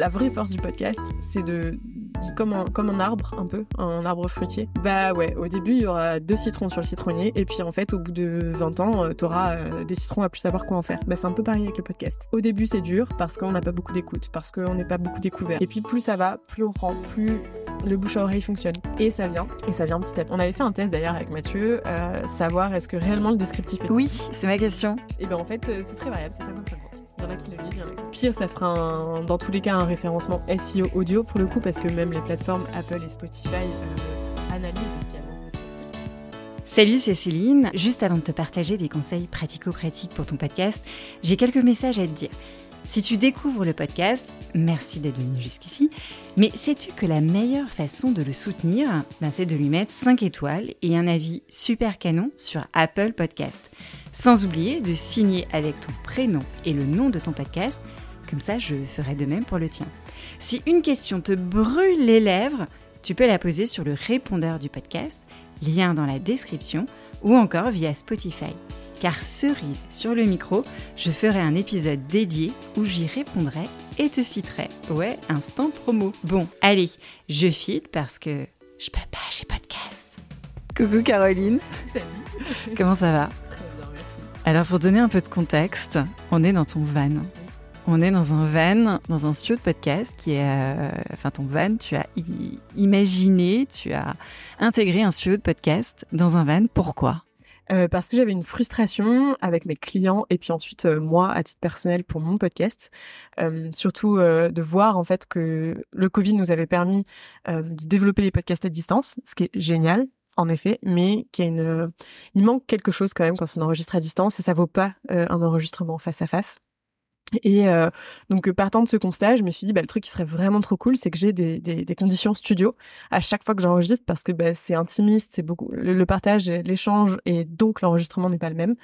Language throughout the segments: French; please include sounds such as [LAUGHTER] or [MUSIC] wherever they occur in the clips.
la vraie force du podcast, c'est de comme un, comme un arbre un peu, un arbre fruitier. Bah ouais, au début il y aura deux citrons sur le citronnier et puis en fait au bout de 20 ans euh, t'auras euh, des citrons à plus savoir quoi en faire. Bah c'est un peu pareil avec le podcast. Au début c'est dur parce qu'on n'a pas beaucoup d'écoute, parce qu'on n'est pas beaucoup découvert. Et puis plus ça va, plus on prend, plus le bouche à oreille fonctionne. Et ça vient, et ça vient petit à petit. On avait fait un test d'ailleurs avec Mathieu, euh, savoir est-ce que réellement le descriptif est... Oui, c'est ma question. Et ben en fait c'est très variable, c'est 50-50. Il y en a qui le lisent, qui... Pire, ça fera un, dans tous les cas un référencement SEO audio pour le coup, parce que même les plateformes Apple et Spotify euh, analysent ce qu'il y a dans ce descriptif. Salut, c'est Céline. Juste avant de te partager des conseils pratico-pratiques pour ton podcast, j'ai quelques messages à te dire. Si tu découvres le podcast, merci d'être venu jusqu'ici, mais sais-tu que la meilleure façon de le soutenir, ben, c'est de lui mettre 5 étoiles et un avis super canon sur Apple Podcast? Sans oublier de signer avec ton prénom et le nom de ton podcast, comme ça je ferai de même pour le tien. Si une question te brûle les lèvres, tu peux la poser sur le répondeur du podcast, lien dans la description, ou encore via Spotify. Car cerise sur le micro, je ferai un épisode dédié où j'y répondrai et te citerai. Ouais, instant promo. Bon, allez, je file parce que je peux pas, j'ai podcast. Coucou Caroline. Salut. Comment ça va? Alors pour donner un peu de contexte, on est dans ton van. On est dans un van, dans un studio de podcast qui est, euh, enfin ton van, tu as imaginé, tu as intégré un studio de podcast dans un van. Pourquoi? Euh, parce que j'avais une frustration avec mes clients et puis ensuite euh, moi à titre personnel pour mon podcast, surtout de voir en fait que le Covid nous avait permis de développer les podcasts à distance, ce qui est génial en effet, mais euh, il manque quelque chose quand même quand on enregistre à distance et ça vaut pas euh, un enregistrement face à face. Et euh, donc euh, partant de ce constat, je me suis dit bah, le truc qui serait vraiment trop cool, c'est que j'ai des, des, des conditions studio à chaque fois que j'enregistre parce que bah, c'est intimiste, c'est beaucoup le, partage, l'échange et donc l'enregistrement n'est pas le même.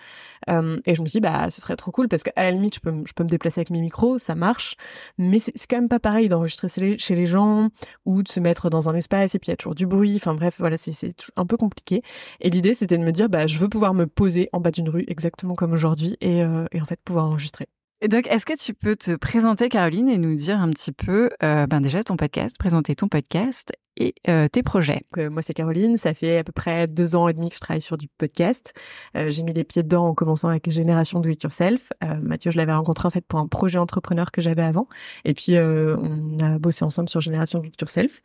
Euh, et je me suis dit bah ce serait trop cool parce qu'à la limite je peux, je peux me déplacer avec mes micros, ça marche, mais c'est quand même pas pareil d'enregistrer chez les- gens ou de se mettre dans un espace et puis il y a toujours du bruit. Enfin bref voilà c'est un peu compliqué. Et l'idée c'était de me dire bah je veux pouvoir me poser en bas d'une rue exactement comme aujourd'hui et, euh, et en fait pouvoir enregistrer. Et donc, est-ce que tu peux te présenter, Caroline, et nous dire un petit peu, euh, ben déjà ton podcast, présenter ton podcast et euh, tes projets? Euh, moi, c'est Caroline. Ça fait à peu près deux ans et demi que je travaille sur du podcast. Euh, j'ai mis les pieds dedans en commençant avec Génération Do It Yourself. Mathieu, je l'avais rencontré en fait pour un projet entrepreneur que j'avais avant. Et puis, on a bossé ensemble sur Génération Do It Yourself.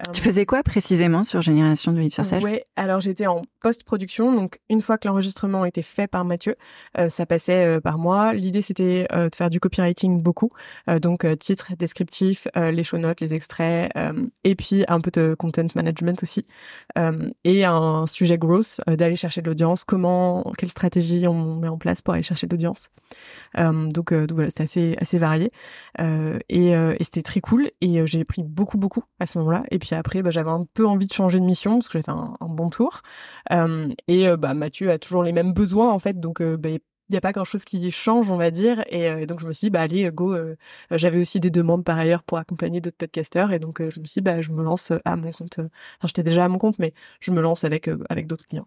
Euh, Tu faisais quoi précisément sur Génération Do It Yourself Ouais, alors j'étais en post-production, donc une fois que l'enregistrement était fait par Mathieu, euh, ça passait euh, par moi. L'idée c'était euh, de faire du copywriting beaucoup, donc titre, descriptif, les show notes, les extraits, et puis un peu de content management aussi, et un sujet growth, euh, d'aller chercher de l'audience, comment, quelle stratégie on met en place pour aller chercher de l'audience. Donc, donc voilà, c'était assez assez varié et, et c'était très cool. Et j'ai pris beaucoup beaucoup à ce moment-là. Et puis après, bah, j'avais un peu envie de changer de mission parce que j'avais fait un, un bon tour. Euh, et euh, bah Mathieu a toujours les mêmes besoins en fait, donc euh, bah, il n'y a pas grand chose qui change, on va dire. Et, euh, et donc je me suis dit, bah allez, go. euh, J'avais aussi des demandes par ailleurs pour accompagner d'autres podcasteurs. Et donc euh, je me suis dit, bah je me lance à mon compte. Enfin, j'étais déjà à mon compte, mais je me lance avec avec d'autres clients.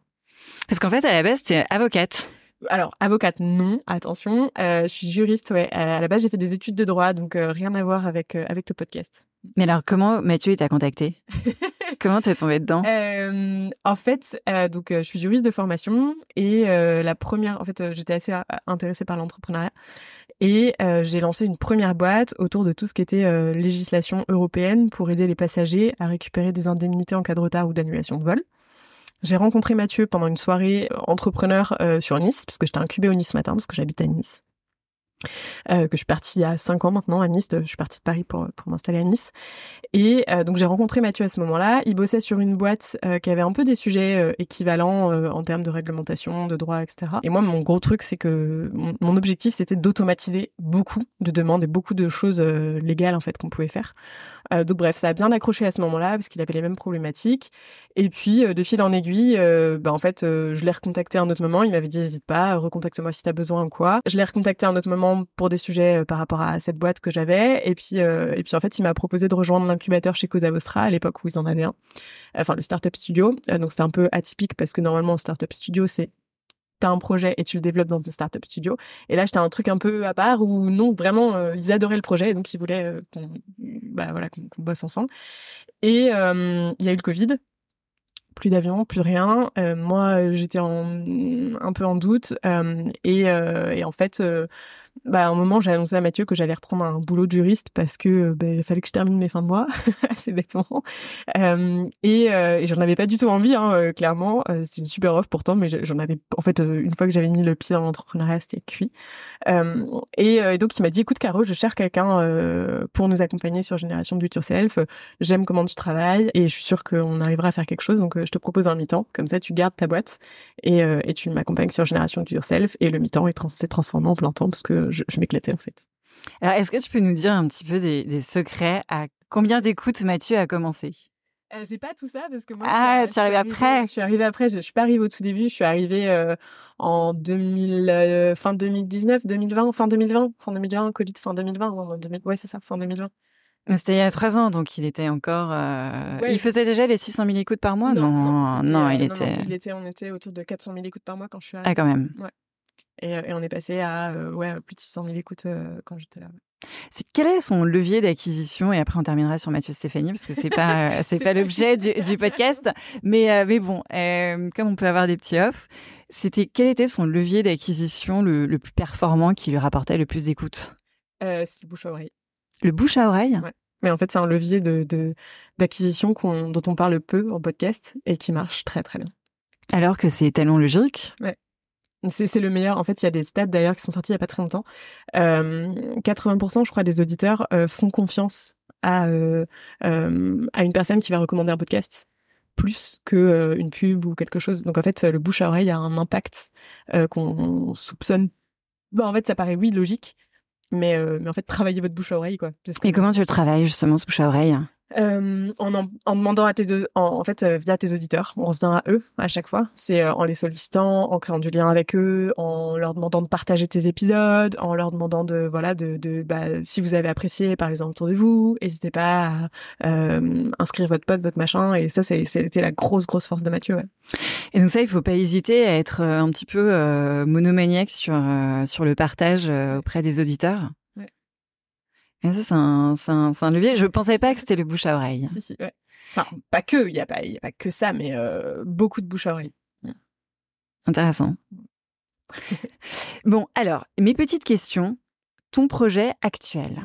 Parce qu'en fait, à la base, tu es avocate. Alors, avocate, non, attention. Je suis juriste, ouais. À la base, j'ai fait des études de droit, donc rien à voir avec, avec le podcast. Mais alors, comment Mathieu t'a contacté? [LAUGHS] Comment t'es tombé dedans? Euh, en fait, euh, donc euh, je suis juriste de formation et la première, en fait, j'étais assez intéressée par l'entrepreneuriat et j'ai lancé une première boîte autour de tout ce qui était législation européenne pour aider les passagers à récupérer des indemnités en cas de retard ou d'annulation de vol. J'ai rencontré Mathieu pendant une soirée entrepreneur sur Nice parce que j'étais incubée au Nice ce matin parce que j'habite à Nice. Euh, que je suis partie il y a cinq ans maintenant à Nice. je suis partie de Paris pour, m'installer à Nice. Et euh, donc j'ai rencontré Mathieu à ce moment-là. Il bossait sur une boîte euh, qui avait un peu des sujets équivalents en termes de réglementation, de droit, etc. Et moi, mon gros truc, c'est que mon, mon objectif, c'était d'automatiser beaucoup de demandes et beaucoup de choses légales en fait qu'on pouvait faire. Euh, donc bref, ça a bien accroché à ce moment-là parce qu'il avait les mêmes problématiques. Et puis euh, de fil en aiguille, euh, bah, en fait, euh, je l'ai recontacté à un autre moment. Il m'avait dit n'hésite pas, recontacte-moi si t'as besoin ou quoi. Je l'ai recontacté à un autre moment pour des sujets euh, par rapport à cette boîte que j'avais. Et puis euh, et puis en fait, il m'a proposé de rejoindre l'incubateur chez Cosa Vostra à l'époque où ils en avaient un. Enfin le startup studio. Donc c'était un peu atypique parce que normalement startup studio c'est t'as un projet et tu le développes dans ton startup studio. Et là, j'étais un truc un peu à part où non, vraiment, euh, ils adoraient le projet, donc ils voulaient euh, qu'on, bah voilà, qu'on bosse ensemble. Et euh, il y a eu le Covid. Plus d'avions, plus rien. moi, j'étais un peu en doute. Et, et, en fait, bah, à un moment, j'ai annoncé à Mathieu que j'allais reprendre un boulot de juriste parce que bah, il fallait que je termine mes fins de mois, [LAUGHS] assez bêtement. Euh, et, euh, et j'en avais pas du tout envie, hein, euh, clairement. Euh, c'était une super offre pourtant, mais j'en avais, en fait, une fois que j'avais mis le pied dans l'entrepreneuriat, c'était cuit. Et, et, donc, il m'a dit, écoute, Caro, je cherche quelqu'un pour nous accompagner sur Génération Do It. J'aime comment tu travailles et je suis sûre qu'on arrivera à faire quelque chose. Donc, je te propose un mi-temps. Comme ça, tu gardes ta boîte et, et tu m'accompagnes sur Génération Do It. Et le mi-temps s'est transformé en plein temps parce que je, m'éclatais en fait. Alors, est-ce que tu peux nous dire un petit peu des, secrets? À combien d'écoutes Mathieu a commencé? Euh, j'ai pas tout ça parce que moi. Ah, tu es arrivé après. Je suis arrivée après. Je, suis pas arrivée au tout début. Je suis arrivée euh, en 2000, euh, fin 2019, 2020, fin 2020, fin 2020, Covid, fin 2020. Ouais, c'est ça, fin 2020. C'était il y a trois ans, donc il était encore. Il faisait déjà les 600 000 écoutes par mois? Non, non, il, était... il était. On était autour de 400 000 écoutes par mois quand je suis arrivée. Ah, quand même. Ouais. Euh, et, on est passé à euh, ouais, plus de 600 000 écoutes euh, quand j'étais là. C'est quel est son levier d'acquisition? Et après on terminera sur Mathieu Stéphanie parce que c'est pas [LAUGHS] c'est pas l'objet du, [LAUGHS] du, podcast. Mais mais bon comme on peut avoir des petits offs c'était quel était son levier d'acquisition le, le, plus performant qui lui rapportait le plus d'écoutes? C'est le bouche à oreille. Le bouche à oreille? Ouais. mais en fait c'est un levier de d'acquisition dont on parle peu en podcast et qui marche très très bien. Alors que c'est tellement logique? Ouais c'est le meilleur. En fait, il y a des stats d'ailleurs qui sont sortis il y a pas très longtemps. Euh, 80%, je crois, des auditeurs euh, font confiance à euh, euh, à une personne qui va recommander un podcast plus que une pub ou quelque chose. Donc en fait, le bouche à oreille a un impact qu'on soupçonne. Bon, en fait, ça paraît oui logique, mais mais en fait, travaillez votre bouche à oreille quoi. Et comment tu le travailles justement ce bouche à oreille? Euh, en, en, demandant à tes deux, en, fait euh, via tes auditeurs, on revient à eux à chaque fois. C'est euh, en les sollicitant, en créant du lien avec eux, en leur demandant de partager tes épisodes, en leur demandant de voilà de, de bah, si vous avez apprécié par exemple autour de vous, n'hésitez pas à euh, inscrire votre pote, votre machin. Et ça, c'était la grosse grosse force de Mathieu. Ouais. Et donc ça, il faut pas hésiter à être un petit peu monomaniaque sur sur le partage auprès des auditeurs? Et ça, c'est un, un, un, levier. Je pensais pas que c'était le bouche à oreille. Si, si, ouais. Enfin, pas que, il n'y a, pas, y a pas que ça, mais euh, beaucoup de bouche à oreille. Intéressant. [LAUGHS] bon, alors, mes petites questions. Ton projet actuel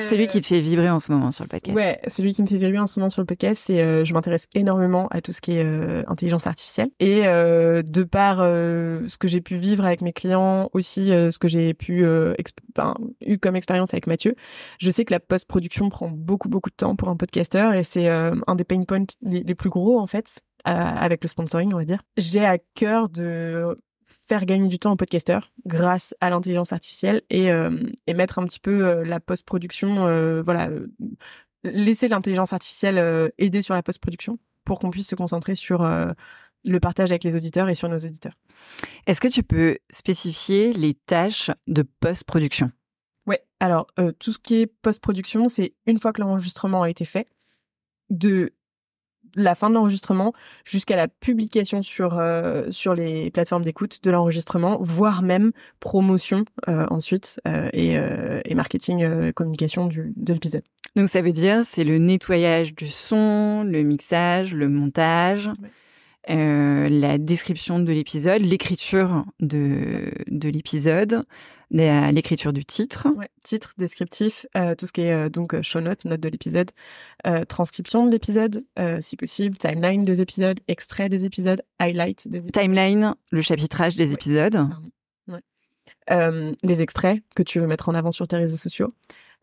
celui qui te fait vibrer en ce moment sur le podcast. Ouais, celui qui me fait vibrer en ce moment sur le podcast, c'est euh, je m'intéresse énormément à tout ce qui est euh, intelligence artificielle et euh, de par ce que j'ai pu vivre avec mes clients, aussi ce que j'ai pu eu comme expérience avec Mathieu, je sais que la post-production prend beaucoup beaucoup de temps pour un podcasteur et c'est un des pain points les, plus gros en fait avec le sponsoring, on va dire. J'ai à cœur de faire gagner du temps aux podcasteurs grâce à l'intelligence artificielle et, euh, et, mettre un petit peu euh, la post-production, euh, voilà, laisser l'intelligence artificielle aider sur la post-production pour qu'on puisse se concentrer sur le partage avec les auditeurs et sur nos auditeurs. Est-ce que tu peux spécifier les tâches de post-production? Ouais, alors tout ce qui est post-production, c'est une fois que l'enregistrement a été fait, de la fin de l'enregistrement jusqu'à la publication sur euh, sur les plateformes d'écoute de l'enregistrement, voire même promotion euh, ensuite euh, et, et, marketing communication du, de l'épisode. Donc ça veut dire c'est le nettoyage du son, le mixage, le montage. la description de l'épisode, l'écriture de, de l'épisode, l'écriture du titre. titre, descriptif, euh, tout ce qui est euh, donc euh, show notes, notes de l'épisode, transcription de l'épisode, si possible, timeline des épisodes, extrait des épisodes, highlight des épisodes. Timeline, le chapitrage des épisodes. les extraits que tu veux mettre en avant sur tes réseaux sociaux.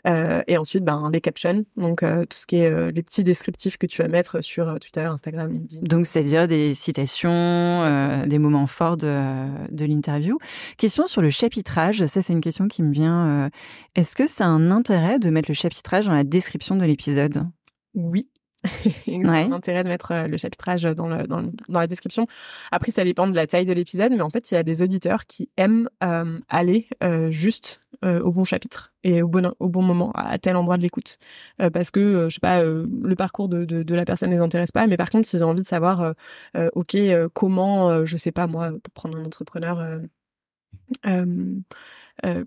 Euh, et ensuite, ben, les captions, donc euh, tout ce qui est euh, les petits descriptifs que tu vas mettre sur Twitter, Instagram, LinkedIn. Donc, c'est-à-dire des citations, des moments forts de, de l'interview. Question sur le chapitrage, ça c'est une question qui me vient. Est-ce que ça a un intérêt de mettre le chapitrage dans la description de l'épisode? Oui, [LAUGHS] ouais. l'intérêt de mettre le chapitrage dans, le, dans, dans, la description. Après, ça dépend de la taille de l'épisode, mais en fait, il y a des auditeurs qui aiment aller juste au bon chapitre et au bon au bon moment à tel endroit de l'écoute parce que je sais pas le parcours de, de, de, la personne les intéresse pas mais par contre s'ils ont envie de savoir ok comment je sais pas moi pour prendre un entrepreneur euh,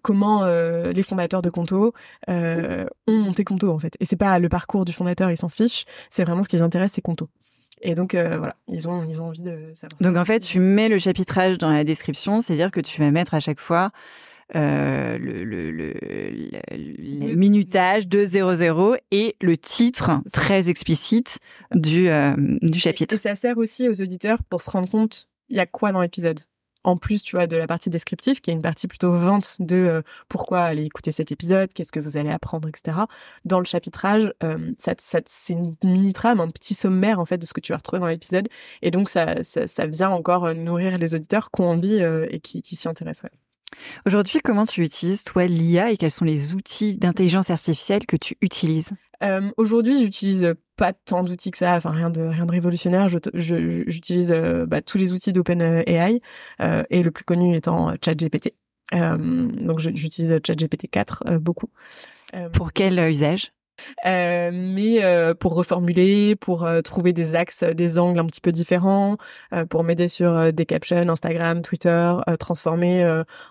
comment euh, les fondateurs de Conto euh, ont monté Conto en fait. Et c'est pas le parcours du fondateur, ils s'en fichent. C'est vraiment ce qui les intéresse, c'est Conto. Et donc voilà, ils ont ils ont envie de savoir. Donc en fait, tu mets le chapitrage dans la description, c'est-à-dire que tu vas mettre à chaque fois le, le, le, le, minutage de 00 et le titre très explicite du, du chapitre. Et, et, ça sert aussi aux auditeurs pour se rendre compte il y a quoi dans l'épisode? En plus, tu vois, de la partie descriptive, qui est une partie plutôt vente de euh, pourquoi aller écouter cet épisode, qu'est-ce que vous allez apprendre, etc. Dans le chapitrage, euh, ça, ça, c'est une mini trame, un petit sommaire en fait de ce que tu vas retrouver dans l'épisode, et donc ça, ça, ça, vient encore euh, nourrir les auditeurs qui ont envie et qui, qui s'y intéressent. Ouais. Aujourd'hui, comment tu utilises, toi, l'IA et quels sont les outils d'intelligence artificielle que tu utilises? Euh, Aujourd'hui, j'utilise pas tant d'outils que ça, enfin rien de rien de révolutionnaire. J'utilise je, euh, bah, tous les outils d'OpenAI euh, et le plus connu étant ChatGPT. Euh, donc j'utilise ChatGPT 4 beaucoup. Pour quel usage? Euh, mais euh, pour reformuler, pour euh, trouver des axes, des angles un petit peu différents, pour m'aider sur des captions Instagram, Twitter, transformer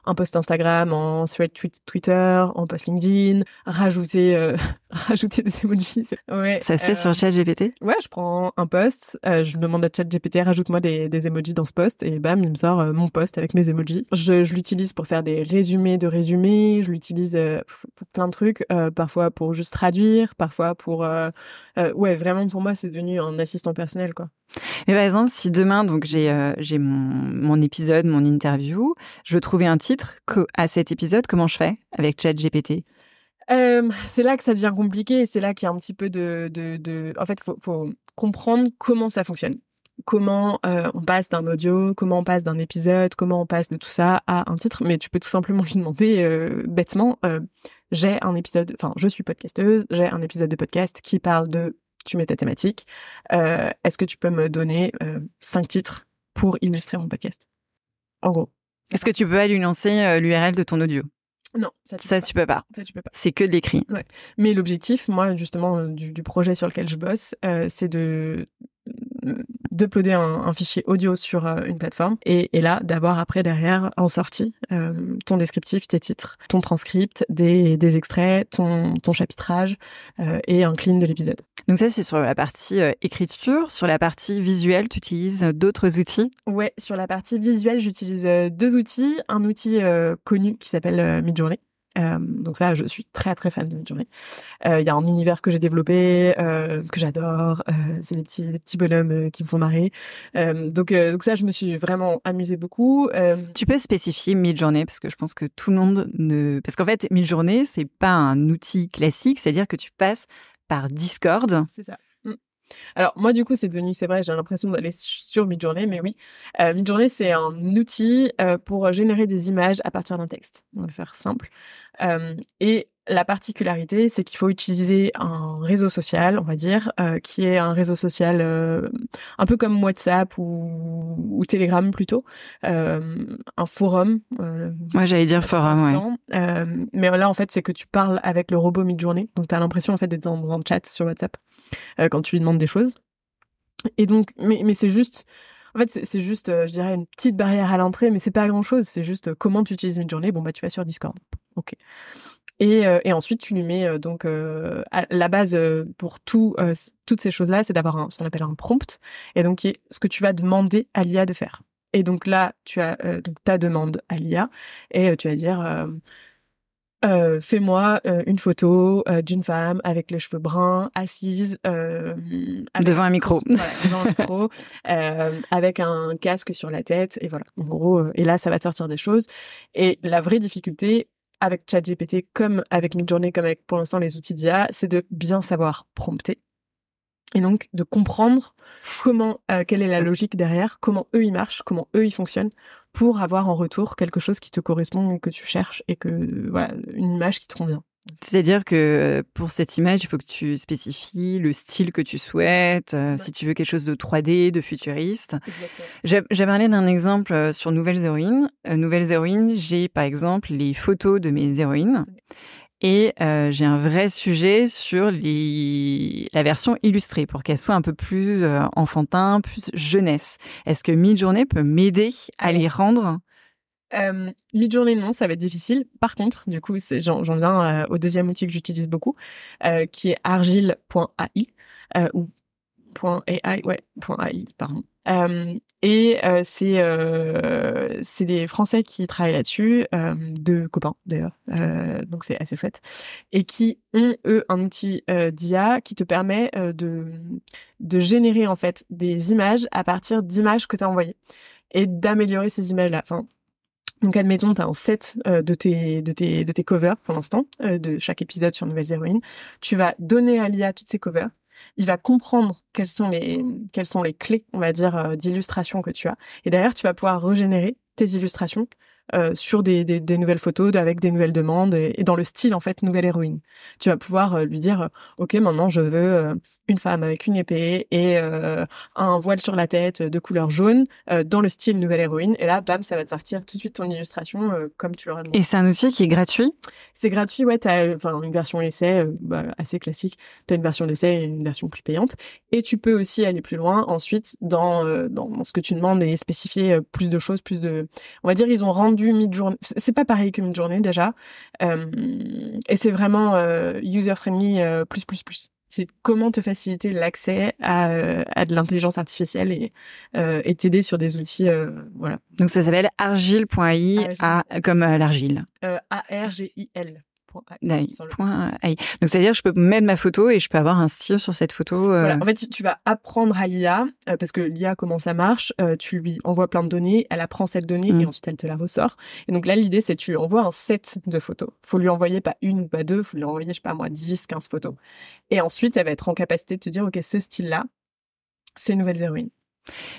un post Instagram en thread Twitter, en post LinkedIn, rajouter [LAUGHS] rajouter des emojis. Ouais. Ça se fait sur ChatGPT Ouais, je prends un post, je demande à ChatGPT rajoute-moi des, des emojis dans ce post et bam, il me sort mon post avec mes emojis. Je, je l'utilise pour faire des résumés de résumés, je l'utilise pour plein de trucs, parfois pour juste traduire parfois pour euh, euh, ouais vraiment pour moi c'est devenu un assistant personnel quoi. Mais par exemple, si demain donc j'ai euh, j'ai mon, mon épisode, mon interview, je veux trouver un titre à cet épisode, comment je fais avec ChatGPT euh, c'est là que ça devient compliqué et c'est là qu'il y a un petit peu de, de, de... en fait faut, faut comprendre comment ça fonctionne. Comment euh, on passe d'un audio, comment on passe d'un épisode, comment on passe de tout ça à un titre, mais tu peux tout simplement lui demander euh, bêtement, euh, j'ai un épisode, enfin je suis podcasteuse, j'ai un épisode de podcast qui parle de, tu mets ta thématique, est-ce que tu peux me donner cinq titres pour illustrer mon podcast? En gros. Est-ce que tu peux lui lancer l'URL de ton audio? Non, ça, tu, ça, peux tu peux pas. Ça tu peux pas. C'est que de l'écrit. Ouais. Mais l'objectif, moi justement, du, du, projet sur lequel je bosse, c'est de d'uploader un, un, fichier audio sur euh, une plateforme et, et là d'avoir après derrière en sortie euh, ton descriptif, tes titres, ton transcript, des, des extraits, ton, ton chapitrage euh, et un clean de l'épisode. Donc ça c'est sur la partie écriture, sur la partie visuelle, tu utilises d'autres outils? Ouais, sur la partie visuelle, j'utilise deux outils, un outil connu qui s'appelle Midjourney euh, donc ça, je suis très très fan de Midjourney. Euh, il y a un univers que j'ai développé, euh, que j'adore. C'est des petits, des petits bonhommes qui me font marrer. donc donc ça, je me suis vraiment amusée beaucoup. tu peux spécifier Midjourney parce que je pense que tout le monde ne, parce qu'en fait Midjourney c'est pas un outil classique, c'est-à-dire que tu passes par Discord. C'est ça. Alors moi du coup c'est devenu, c'est vrai, j'ai l'impression d'aller sur Midjourney, mais oui, euh, Midjourney c'est un outil euh, pour générer des images à partir d'un texte. On va faire simple. Euh, et la particularité, c'est qu'il faut utiliser un réseau social, on va dire, euh, qui est un réseau social euh, un peu comme WhatsApp ou, ou Telegram plutôt, euh, un forum. Moi, j'allais dire forum, ouais. mais là, en fait, c'est que tu parles avec le robot mid-journée, donc tu as l'impression en fait d'être dans un chat sur WhatsApp quand tu lui demandes des choses. Et donc, mais, mais c'est juste. En fait, c'est juste, je dirais, une petite barrière à l'entrée, mais c'est pas grand chose. C'est juste comment tu utilises Midjourney. Bon, bah, tu vas sur Discord. Ok. Et, euh, et, ensuite, tu lui mets euh, donc euh, la base pour tout, toutes ces choses-là, c'est d'avoir ce qu'on appelle un prompt, et donc ce que tu vas demander à l'IA de faire. Et donc là, tu as donc ta demande à l'IA, et tu vas dire fais-moi une photo d'une femme avec les cheveux bruns, assise devant un micro, voilà, devant un micro, [LAUGHS] avec un casque sur la tête, et voilà. En gros, et là, ça va te sortir des choses. Et la vraie difficulté, avec ChatGPT comme avec Midjourney, comme avec pour l'instant les outils d'IA, c'est de bien savoir prompter. Et donc de comprendre comment, euh, quelle est la logique derrière, comment eux ils marchent, comment eux ils fonctionnent, pour avoir en retour quelque chose qui te correspond, que tu cherches et que voilà une image qui te convient. C'est-à-dire que euh, pour cette image, il faut que tu spécifies le style que tu souhaites, euh, si tu veux quelque chose de 3D, de futuriste. J'ai parlé d'un exemple sur Nouvelles Héroïnes. Nouvelles Héroïnes, j'ai par exemple les photos de mes héroïnes. Et j'ai un vrai sujet sur les... la version illustrée pour qu'elle soit un peu plus enfantin, plus jeunesse. Est-ce que Midjourney peut m'aider à les rendre? Euh, Mid-journée, non, ça va être difficile. Par contre, du coup, j'en viens euh, au deuxième outil que j'utilise beaucoup, euh, qui est argile.ai euh, ou .ai, ouais, .ai, pardon. Euh, et c'est c'est des Français qui travaillent là-dessus, deux copains d'ailleurs, donc c'est assez chouette, et qui ont eux un outil d'IA qui te permet de de générer en fait des images à partir d'images que tu as envoyées et d'améliorer ces images-là. Enfin, donc admettons, tu as un set euh, de, tes, de, tes, de tes covers pour l'instant, euh, de chaque épisode sur Nouvelles Héroïnes. Tu vas donner à l'IA toutes ces covers. Il va comprendre quelles sont les, clés, on va dire, euh, d'illustration que tu as. Et derrière, tu vas pouvoir régénérer tes illustrations euh, sur des, des, des, nouvelles photos avec des nouvelles demandes et, dans le style en fait nouvelle héroïne. Tu vas pouvoir euh, lui dire ok maintenant je veux euh, une femme avec une épée et un voile sur la tête de couleur jaune dans le style nouvelle héroïne et là bam ça va te sortir tout de suite ton illustration comme tu l'aurais demandé. Et c'est un outil qui est gratuit? C'est gratuit ouais t'as enfin une version essai bah, assez classique. T'as une version d'essai et une version plus payante et tu peux aussi aller plus loin ensuite dans, dans, dans ce que tu demandes et spécifier plus de choses plus de on va dire ils ont rendu mid-journée. C'est pas pareil que mid-journée déjà. Euh, et c'est vraiment euh, user-friendly euh, plus, plus, plus. C'est comment te faciliter l'accès à, à de l'intelligence artificielle et et t'aider sur des outils. voilà. Donc ça s'appelle argile.ai, comme l'argile. A-R-G-I-L. Donc c'est-à-dire je peux mettre ma photo et je peux avoir un style sur cette photo. Euh. En fait, tu vas apprendre à l'IA euh, parce que l'IA comment ça marche. Euh, tu lui envoies plein de données, elle apprend cette donnée et mm. ensuite elle te la ressort. Et donc là l'idée c'est tu envoies un set de photos. Faut lui envoyer pas une ou pas deux, faut lui envoyer je sais pas moi 10, 15 photos. Et ensuite elle va être en capacité de te dire ok ce style là c'est nouvelles héroïnes.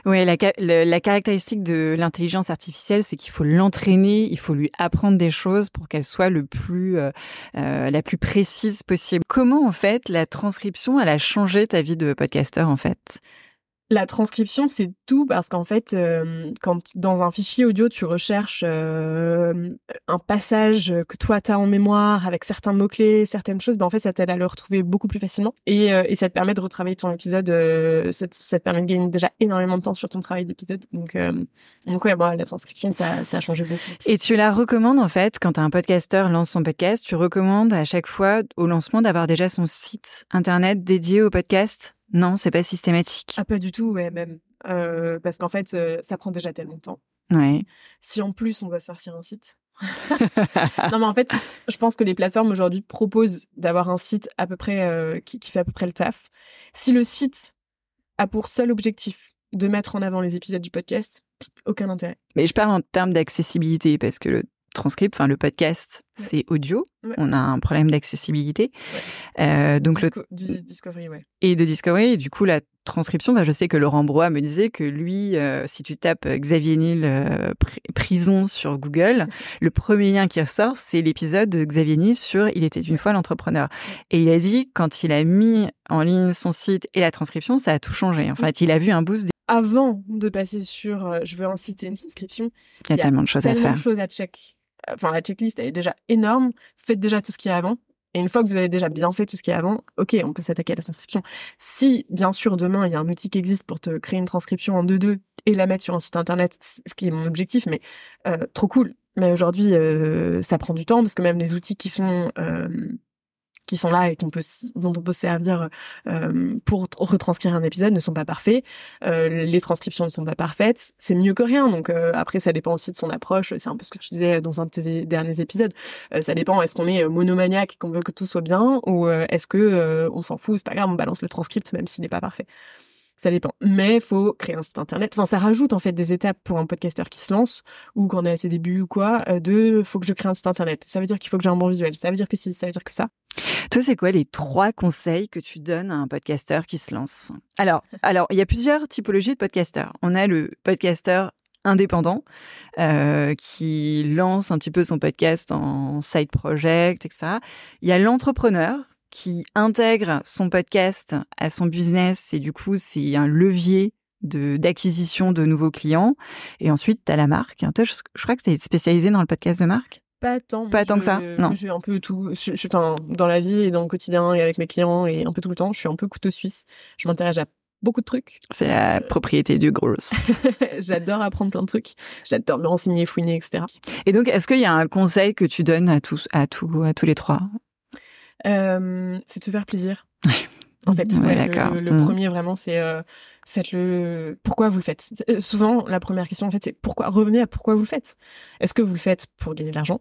Oui, la, caractéristique de l'intelligence artificielle, c'est qu'il faut l'entraîner, il faut lui apprendre des choses pour qu'elle soit le plus, euh, euh, la plus précise possible. Comment, en fait, la transcription, elle a changé ta vie de podcasteur, en fait? La transcription, c'est tout parce qu'en fait, euh, quand dans un fichier audio, tu recherches euh, un passage que toi, tu as en mémoire avec certains mots-clés, certaines choses, ben en fait, ça t'aide à le retrouver beaucoup plus facilement. Et, euh, ça te permet de retravailler ton épisode, ça, te permet de gagner déjà énormément de temps sur ton travail d'épisode. Donc, donc ouais, la transcription, ça, ça a changé beaucoup. Et tu la recommandes, en fait, quand un podcasteur lance son podcast, tu recommandes à chaque fois, au lancement, d'avoir déjà son site internet dédié au podcast? Non, c'est pas systématique. Ah, pas du tout, ouais, même. Euh, parce qu'en fait, euh, ça prend déjà tellement de temps. Ouais. Si en plus on doit se farcir un site. [LAUGHS] non, mais en fait, je pense que les plateformes aujourd'hui proposent d'avoir un site à peu près euh, qui, qui fait à peu près le taf. Si le site a pour seul objectif de mettre en avant les épisodes du podcast, aucun intérêt. Mais je parle en termes d'accessibilité parce que le transcript, enfin le podcast, c'est audio. On a un problème d'accessibilité. Euh, donc le discovery, ouais. Et de discovery, du coup la transcription. je sais que Laurent Brois me disait que lui, euh, si tu tapes Xavier Niel euh, prison sur Google, le premier lien qui ressort, c'est l'épisode de Xavier Niel sur Il était une fois l'entrepreneur. Et il a dit quand il a mis en ligne son site et la transcription, ça a tout changé. En fait, il a vu un boost. Avant de passer sur je veux et une transcription, il y a, tellement de choses à faire. Tellement de choses à check enfin la checklist elle est déjà énorme, faites déjà tout ce qui est avant. Et une fois que vous avez déjà bien fait tout ce qui est avant, ok, on peut s'attaquer à la transcription. Si, bien sûr, demain, il y a un outil qui existe pour te créer une transcription en 2-2 et la mettre sur un site internet, ce qui est mon objectif, mais euh, trop cool. Mais aujourd'hui, euh, ça prend du temps parce que même les outils qui sont euh, qui sont là et qu'on peut, dont on peut se servir euh, pour retranscrire un épisode ne sont pas parfaits. Euh, les transcriptions ne sont pas parfaites. C'est mieux que rien. Donc euh, après, ça dépend aussi de son approche. C'est un peu ce que tu disais dans un de tes derniers épisodes. Euh, ça dépend. Est-ce qu'on est monomaniaque et qu'on veut que tout soit bien ou est-ce que on s'en fout, c'est pas grave, on balance le transcript même s'il n'est pas parfait ça dépend. Mais faut créer un site internet. Enfin, ça rajoute en fait des étapes pour un podcasteur qui se lance ou quand on est à ses débuts ou quoi. Euh, de faut que je crée un site internet. Ça veut dire qu'il faut que j'ai un bon visuel. Ça veut dire que si, ça veut dire que ça. Toi, c'est quoi les trois conseils que tu donnes à un podcasteur qui se lance? Alors, alors, il y a plusieurs typologies de podcasteurs. On a le podcasteur indépendant euh, qui lance un petit peu son podcast en side project, etc. Il y a l'entrepreneur qui intègre son podcast à son business et du coup c'est un levier d'acquisition de nouveaux clients. Et ensuite, tu as la marque. Toi, je, crois que tu es spécialisé dans le podcast de marque. Pas tant. Pas tant que ça, non. Je suis un peu tout. Je, je, enfin, dans la vie et dans le quotidien et avec mes clients et un peu tout le temps, je suis un peu couteau suisse. Je m'intéresse à beaucoup de trucs. C'est la propriété du gros. [LAUGHS] J'adore apprendre plein de trucs. J'adore me renseigner, fouiner, etc. Et donc, est-ce qu'il y a un conseil que tu donnes à tous, à tous, à tous les trois? Euh, C'est de se faire plaisir. En fait, le, le mmh. premier vraiment, c'est euh, faites-le. Pourquoi vous le faites? Euh, Souvent, la première question en fait, c'est pourquoi? Revenez à pourquoi vous le faites. Est-ce que vous le faites pour gagner de l'argent?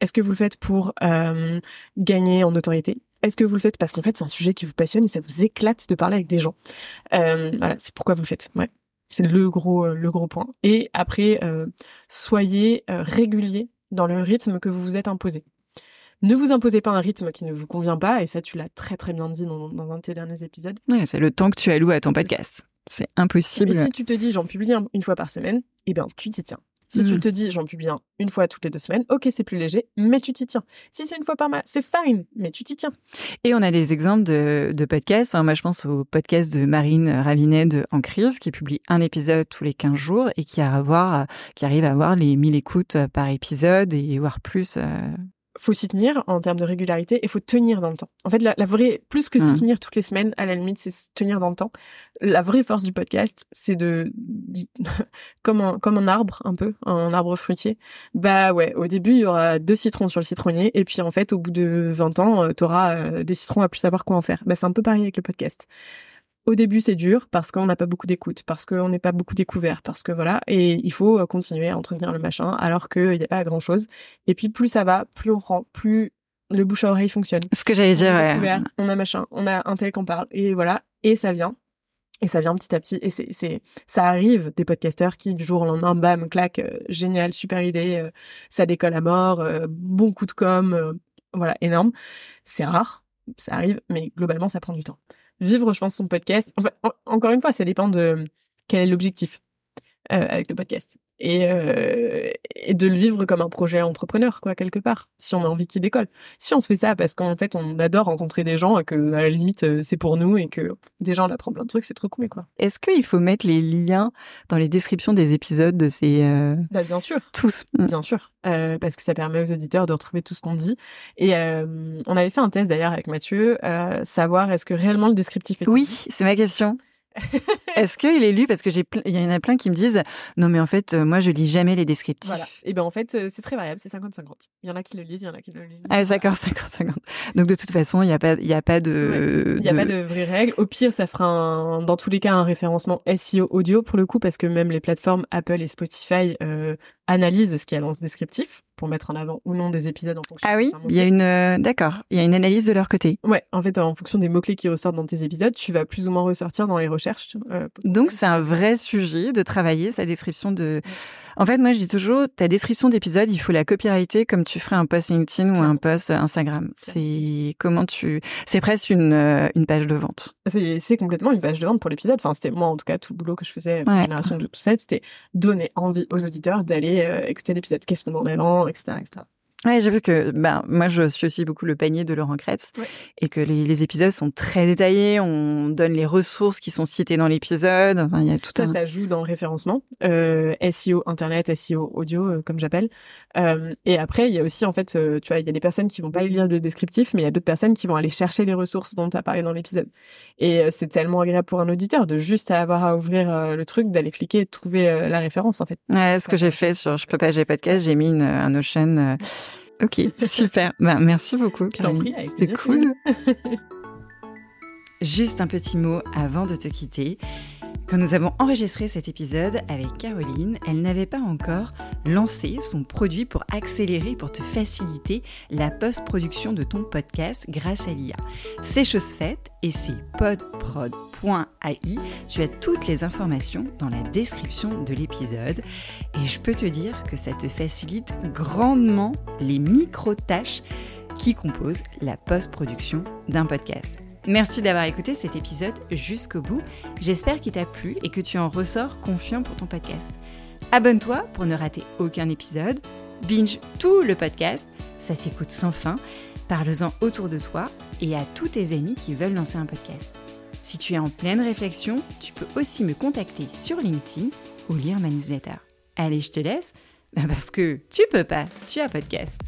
Est-ce que vous le faites pour euh, gagner en notoriété? Est-ce que vous le faites parce qu'en fait, c'est un sujet qui vous passionne et ça vous éclate de parler avec des gens? Euh, Voilà, c'est pourquoi vous le faites. Ouais, c'est le gros, le gros point. Et après, euh, soyez régulier dans le rythme que vous vous êtes imposé. Ne vous imposez pas un rythme qui ne vous convient pas, et ça, tu l'as très très bien dit dans, dans un de tes derniers épisodes. Ouais, c'est le temps que tu alloues à ton podcast. C'est impossible. Et si tu te dis j'en publie une fois par semaine, eh bien tu t'y tiens. Si tu mm. te dis j'en publie un une fois toutes les deux semaines, ok c'est plus léger, mais tu t'y tiens. Si c'est une fois par mois, c'est fine, mais tu t'y tiens. Et on a des exemples de, de podcasts. Enfin, moi je pense au podcast de Marine Ravinet de En crise qui publie un épisode tous les 15 jours et qui, a à avoir, qui arrive à avoir les 1000 écoutes par épisode et voire plus. Euh, faut s'y tenir en termes de régularité et faut tenir dans le temps. En fait, la, vraie, plus que s'y mmh. tenir toutes les semaines, à la limite, c'est tenir dans le temps. La vraie force du podcast, c'est de, [LAUGHS] comme un, comme un arbre, un peu, un arbre fruitier. Bah ouais, au début, il y aura deux citrons sur le citronnier et puis en fait, au bout de 20 ans, euh, tu auras euh, des citrons à plus savoir quoi en faire. Bah c'est un peu pareil avec le podcast. Au début, c'est dur parce qu'on n'a pas beaucoup d'écoute, parce qu'on n'est pas beaucoup découvert, parce que voilà, et il faut euh, continuer à entretenir le machin alors qu'il n'y a pas grand chose. Et puis plus ça va, plus on prend, plus le bouche à oreille fonctionne. Ce que j'allais dire, ouais. On a machin, on a un tel qu'on parle, et voilà, et ça vient. Et ça vient petit à petit. Et c'est, c'est, ça arrive des podcasteurs qui, du jour au lendemain, bam, clac, euh, génial, super idée, euh, ça décolle à mort, bon coup de com, voilà, énorme. C'est rare, ça arrive, mais globalement, ça prend du temps vivre, je pense, son podcast. Enfin, encore une fois, ça dépend de quel est l'objectif euh, avec le podcast. Et, euh, et de le vivre comme un projet entrepreneur, quoi, quelque part, si on a envie qu'il décolle. Si on se fait ça parce qu'en fait, on adore rencontrer des gens, que à la limite, euh, c'est pour nous et que déjà on apprend plein de trucs, c'est trop cool, quoi. Est-ce qu'il faut mettre les liens dans les descriptions des épisodes de ces... Euh... Bah, bien sûr. Tous? Bien sûr. Euh, parce que ça permet aux auditeurs de retrouver tout ce qu'on dit. Et on avait fait un test d'ailleurs avec Mathieu, savoir est-ce que réellement le descriptif est... Oui, c'est ma question. [LAUGHS] Est-ce qu'il est lu? Parce que j'ai, il y en a plein qui me disent non, mais en fait, euh, moi, je lis jamais les descriptifs. Voilà. Et ben en fait, euh, c'est très variable, c'est 50-50. Il y en a qui le lisent, il y en a qui le lisent. Ah, d'accord, [LAUGHS] 50-50. Donc de toute façon, il n'y a pas, il y a pas de, il n'y a pas de vraies règles. Au pire, ça fera un, dans tous les cas un référencement SEO audio pour le coup, parce que même les plateformes Apple et Spotify euh, analysent ce qu'il y a dans ce descriptif pour mettre en avant ou non des épisodes en fonction. Ah oui, il y a une euh, d'accord, il y a une analyse de leur côté. Ouais, en fait, en fonction des mots clés qui ressortent dans tes épisodes, tu vas plus ou moins ressortir dans les recherches. Euh, Donc c'est un vrai sujet de travailler sa description de. En fait, moi, je dis toujours, ta description d'épisode, il faut la copyrighter comme tu ferais un post LinkedIn ou un post Instagram. C'est comment tu, c'est presque une, euh, une page de vente. C'est complètement une page de vente pour l'épisode. Enfin, c'était moi, en tout cas, tout le boulot que je faisais, la génération de tout c'était donner envie aux auditeurs d'aller écouter l'épisode. Qu'est-ce qu'on en avant etc., etc. Ouais, j'ai vu que ben moi je suis aussi beaucoup le panier de Laurent Kretz et que les, les, épisodes sont très détaillés. On donne les ressources qui sont citées dans l'épisode. Enfin, il y a tout ça. Ça joue dans le référencement, euh, SEO internet, SEO audio euh, comme j'appelle. Euh, et après il y a aussi en fait, tu vois, il y a des personnes qui vont pas lire le descriptif, mais il y a d'autres personnes qui vont aller chercher les ressources dont tu as parlé dans l'épisode. Et c'est tellement agréable pour un auditeur de juste avoir à ouvrir le truc, d'aller cliquer, et de trouver la référence en fait. Ouais, ce que j'ai fait sur Je peux pas, j'ai podcast, j'ai mis une, un Ocean Ok, super. bah, merci beaucoup. C'était cool. [LAUGHS] Juste un petit mot avant de te quitter. Quand nous avons enregistré cet épisode avec Caroline, elle n'avait pas encore lancé son produit pour accélérer, pour te faciliter la post-production de ton podcast grâce à l'IA. C'est chose faite et c'est podprod.ai. Tu as toutes les informations dans la description de l'épisode et je peux te dire que ça te facilite grandement les micro-tâches qui composent la post-production d'un podcast. Merci d'avoir écouté cet épisode jusqu'au bout. J'espère qu'il t'a plu et que tu en ressors confiant pour ton podcast. Abonne-toi pour ne rater aucun épisode. Binge tout le podcast, ça s'écoute sans fin. Parle-en autour de toi et à tous tes amis qui veulent lancer un podcast. Si tu es en pleine réflexion, tu peux aussi me contacter sur LinkedIn ou lire ma newsletter. Allez, je te laisse, bah, parce que tu peux pas, tu as podcast.